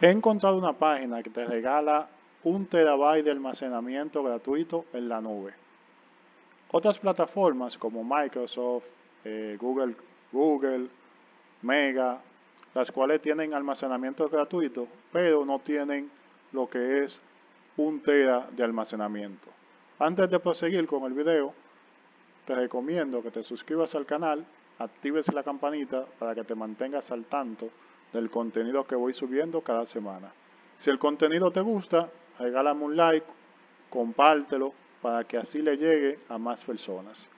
He encontrado una página que te regala un terabyte de almacenamiento gratuito en la nube. Otras plataformas como Microsoft, eh, Google, Google, Mega, las cuales tienen almacenamiento gratuito, pero no tienen lo que es un tera de almacenamiento. Antes de proseguir con el video, te recomiendo que te suscribas al canal, actives la campanita para que te mantengas al tanto del contenido que voy subiendo cada semana. Si el contenido te gusta, regálame un like, compártelo para que así le llegue a más personas.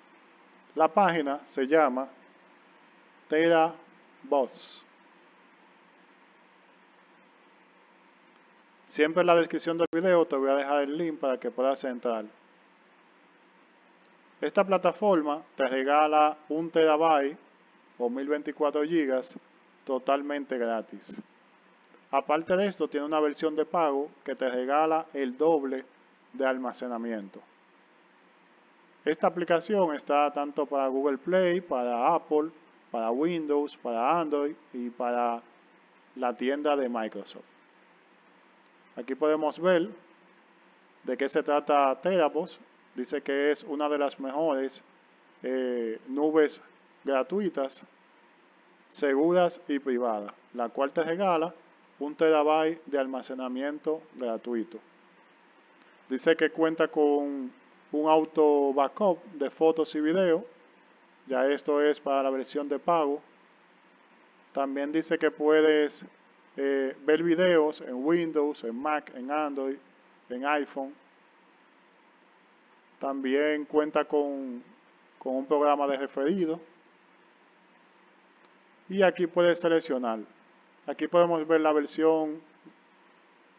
La página se llama TeraBoss. Siempre en la descripción del video te voy a dejar el link para que puedas entrar. Esta plataforma te regala un terabyte o 1024 gigas totalmente gratis. Aparte de esto, tiene una versión de pago que te regala el doble de almacenamiento. Esta aplicación está tanto para Google Play, para Apple, para Windows, para Android y para la tienda de Microsoft. Aquí podemos ver de qué se trata Terabos. Dice que es una de las mejores eh, nubes gratuitas, seguras y privadas, la cual te regala un terabyte de almacenamiento gratuito. Dice que cuenta con un auto backup de fotos y video. Ya esto es para la versión de pago. También dice que puedes eh, ver videos en Windows, en Mac, en Android, en iPhone. También cuenta con, con un programa de referido. Y aquí puedes seleccionar. Aquí podemos ver la versión,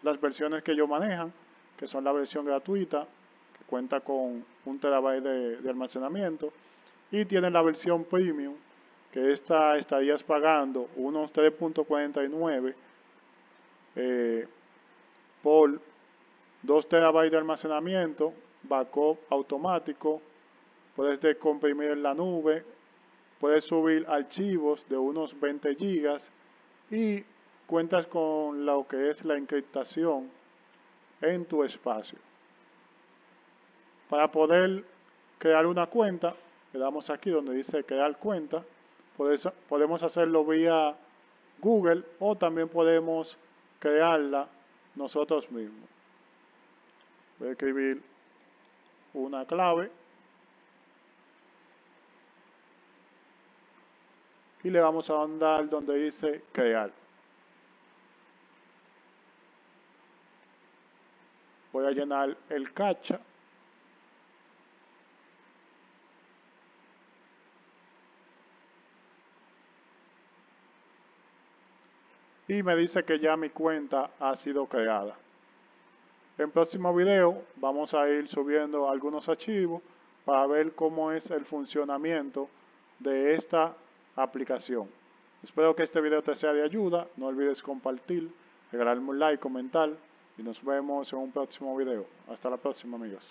las versiones que ellos manejan, que son la versión gratuita, que cuenta con un terabyte de, almacenamiento, y tienen la versión premium, que esta estarías pagando unos 3.49 eh, por 2 terabytes de almacenamiento, backup automático, puedes descomprimir en la nube, puedes subir archivos de unos 20 gigas y cuentas con lo que es la encriptación en tu espacio. Para poder crear una cuenta, le damos aquí donde dice crear cuenta, podemos hacerlo vía Google o también podemos crearla nosotros mismos. Voy a escribir una clave y le vamos a mandar donde dice crear. Voy a llenar el cacha. Y me dice que ya mi cuenta ha sido creada. En próximo video vamos a ir subiendo algunos archivos para ver cómo es el funcionamiento de esta aplicación. Espero que este video te sea de ayuda. No olvides compartir, regalarme un like, comentar y nos vemos en un próximo video. Hasta la próxima amigos.